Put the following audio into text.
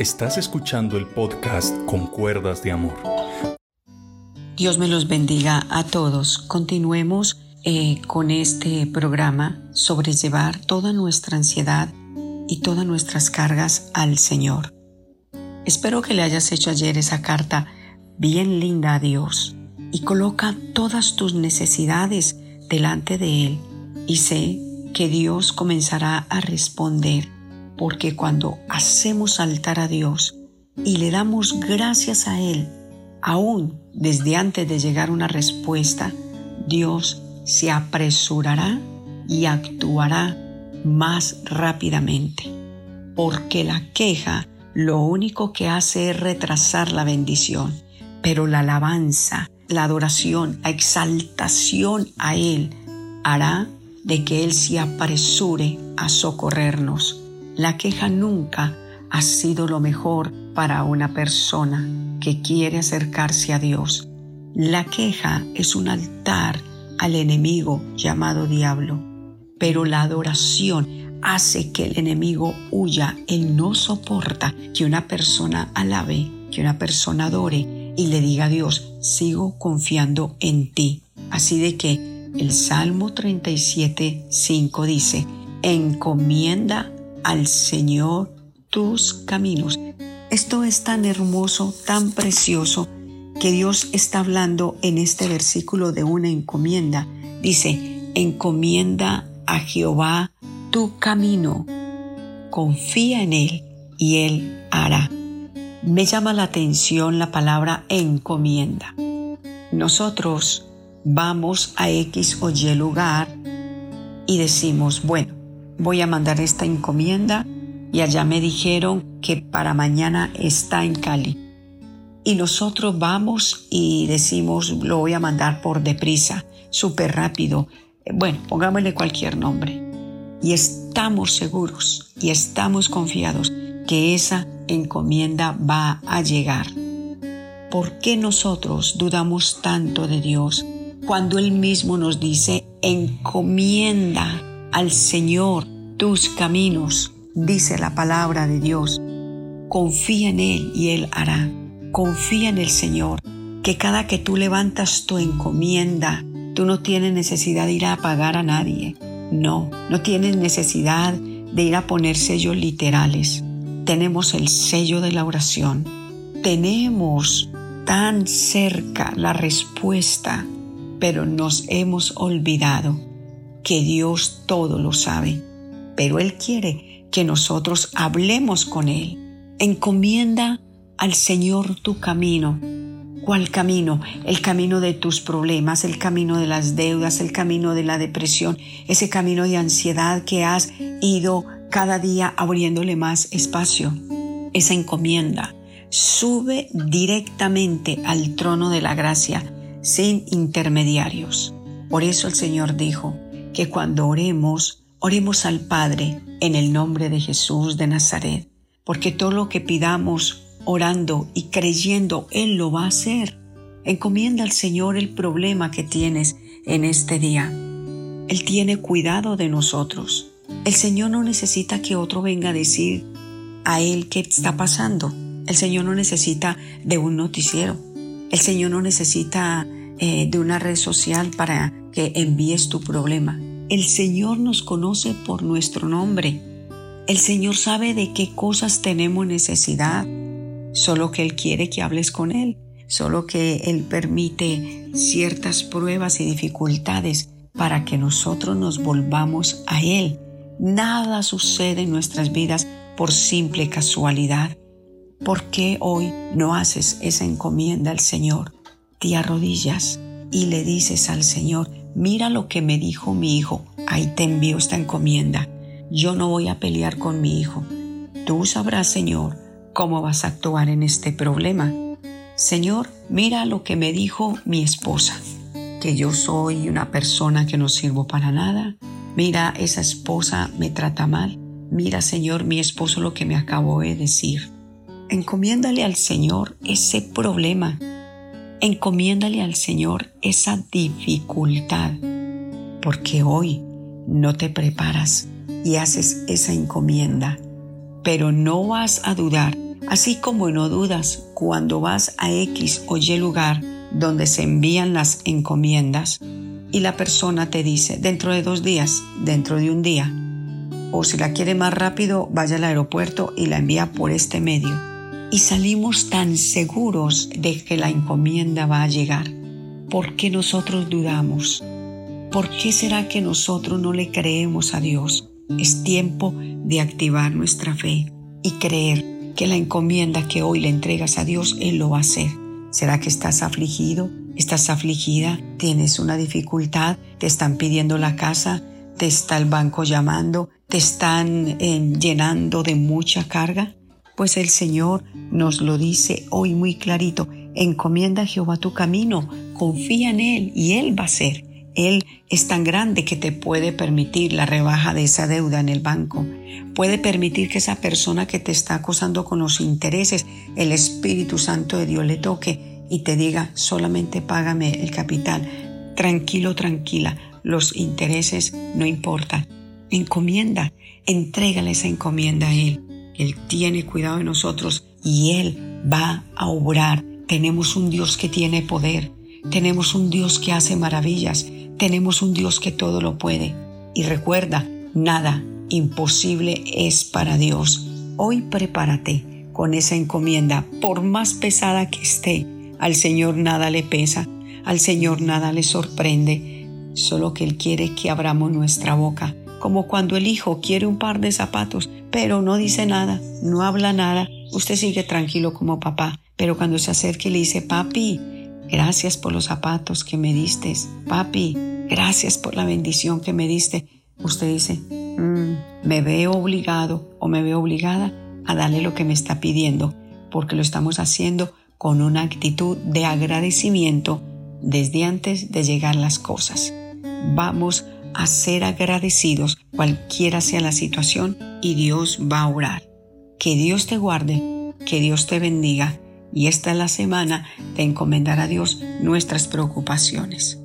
Estás escuchando el podcast Con Cuerdas de Amor. Dios me los bendiga a todos. Continuemos eh, con este programa sobre llevar toda nuestra ansiedad y todas nuestras cargas al Señor. Espero que le hayas hecho ayer esa carta bien linda a Dios y coloca todas tus necesidades delante de Él y sé que Dios comenzará a responder porque cuando hacemos saltar a Dios y le damos gracias a Él, aún desde antes de llegar una respuesta, Dios se apresurará y actuará más rápidamente. Porque la queja lo único que hace es retrasar la bendición, pero la alabanza, la adoración, la exaltación a Él hará de que Él se apresure a socorrernos la queja nunca ha sido lo mejor para una persona que quiere acercarse a Dios. La queja es un altar al enemigo llamado diablo, pero la adoración hace que el enemigo huya. Él no soporta que una persona alabe, que una persona adore y le diga a Dios, sigo confiando en ti. Así de que el Salmo 37, 5 dice, encomienda al Señor tus caminos. Esto es tan hermoso, tan precioso, que Dios está hablando en este versículo de una encomienda. Dice, encomienda a Jehová tu camino, confía en Él y Él hará. Me llama la atención la palabra encomienda. Nosotros vamos a X o Y lugar y decimos, bueno, voy a mandar esta encomienda y allá me dijeron que para mañana está en Cali. Y nosotros vamos y decimos, lo voy a mandar por deprisa, súper rápido. Bueno, pongámosle cualquier nombre. Y estamos seguros y estamos confiados que esa encomienda va a llegar. ¿Por qué nosotros dudamos tanto de Dios cuando Él mismo nos dice encomienda al Señor tus caminos, dice la palabra de Dios. Confía en Él y Él hará. Confía en el Señor, que cada que tú levantas tu encomienda, tú no tienes necesidad de ir a pagar a nadie. No, no tienes necesidad de ir a poner sellos literales. Tenemos el sello de la oración. Tenemos tan cerca la respuesta, pero nos hemos olvidado que Dios todo lo sabe, pero Él quiere que nosotros hablemos con Él. Encomienda al Señor tu camino. ¿Cuál camino? El camino de tus problemas, el camino de las deudas, el camino de la depresión, ese camino de ansiedad que has ido cada día abriéndole más espacio. Esa encomienda sube directamente al trono de la gracia sin intermediarios. Por eso el Señor dijo, que cuando oremos, oremos al Padre en el nombre de Jesús de Nazaret, porque todo lo que pidamos orando y creyendo, Él lo va a hacer. Encomienda al Señor el problema que tienes en este día. Él tiene cuidado de nosotros. El Señor no necesita que otro venga a decir a Él qué está pasando. El Señor no necesita de un noticiero. El Señor no necesita eh, de una red social para que envíes tu problema. El Señor nos conoce por nuestro nombre. El Señor sabe de qué cosas tenemos necesidad, solo que Él quiere que hables con Él, solo que Él permite ciertas pruebas y dificultades para que nosotros nos volvamos a Él. Nada sucede en nuestras vidas por simple casualidad. ¿Por qué hoy no haces esa encomienda al Señor? Te arrodillas y le dices al Señor, mira lo que me dijo mi hijo, ahí te envío esta encomienda. Yo no voy a pelear con mi hijo. Tú sabrás, Señor, cómo vas a actuar en este problema. Señor, mira lo que me dijo mi esposa, que yo soy una persona que no sirvo para nada. Mira, esa esposa me trata mal. Mira, Señor, mi esposo lo que me acabó de decir. Encomiéndale al Señor ese problema encomiéndale al Señor esa dificultad, porque hoy no te preparas y haces esa encomienda, pero no vas a dudar Así como no dudas cuando vas a X o Y lugar donde se envían las encomiendas y la persona te dice dentro de dos días, dentro de un día, o si la quiere más rápido, vaya al aeropuerto y la envía por este medio. Y salimos tan seguros de que la encomienda va a llegar. ¿Por qué nosotros dudamos? ¿Por qué será que nosotros no le creemos a Dios? Es tiempo de activar nuestra fe y creer que la encomienda que hoy le entregas a Dios, Él lo va a hacer. ¿Será que estás afligido? ¿Estás afligida? ¿Tienes una dificultad? ¿Te están pidiendo la casa? ¿Te está el banco llamando? ¿Te están eh, llenando de mucha carga? Pues el Señor nos lo dice hoy muy clarito. Encomienda a Jehová tu camino, confía en Él y Él va a ser. Él es tan grande que te puede permitir la rebaja de esa deuda en el banco. Puede permitir que esa persona que te está acosando con los intereses, el Espíritu Santo de Dios le toque y te diga, solamente págame el capital. Tranquilo, tranquila, los intereses no importan. Encomienda, entrégale esa encomienda a Él. Él tiene cuidado de nosotros y Él va a obrar. Tenemos un Dios que tiene poder. Tenemos un Dios que hace maravillas. Tenemos un Dios que todo lo puede. Y recuerda, nada imposible es para Dios. Hoy prepárate con esa encomienda, por más pesada que esté. Al Señor nada le pesa, al Señor nada le sorprende, solo que Él quiere que abramos nuestra boca, como cuando el hijo quiere un par de zapatos, pero no dice nada, no habla nada, usted sigue tranquilo como papá, pero cuando se acerca y le dice, papi, gracias por los zapatos que me diste, papi, gracias por la bendición que me diste. Usted dice, mm, me veo obligado o me veo obligada a darle lo que me está pidiendo, porque lo estamos haciendo con una actitud de agradecimiento desde antes de llegar las cosas. Vamos a ser agradecidos cualquiera sea la situación y Dios va a orar. Que Dios te guarde, que Dios te bendiga y esta es la semana de encomendar a Dios nuestras preocupaciones.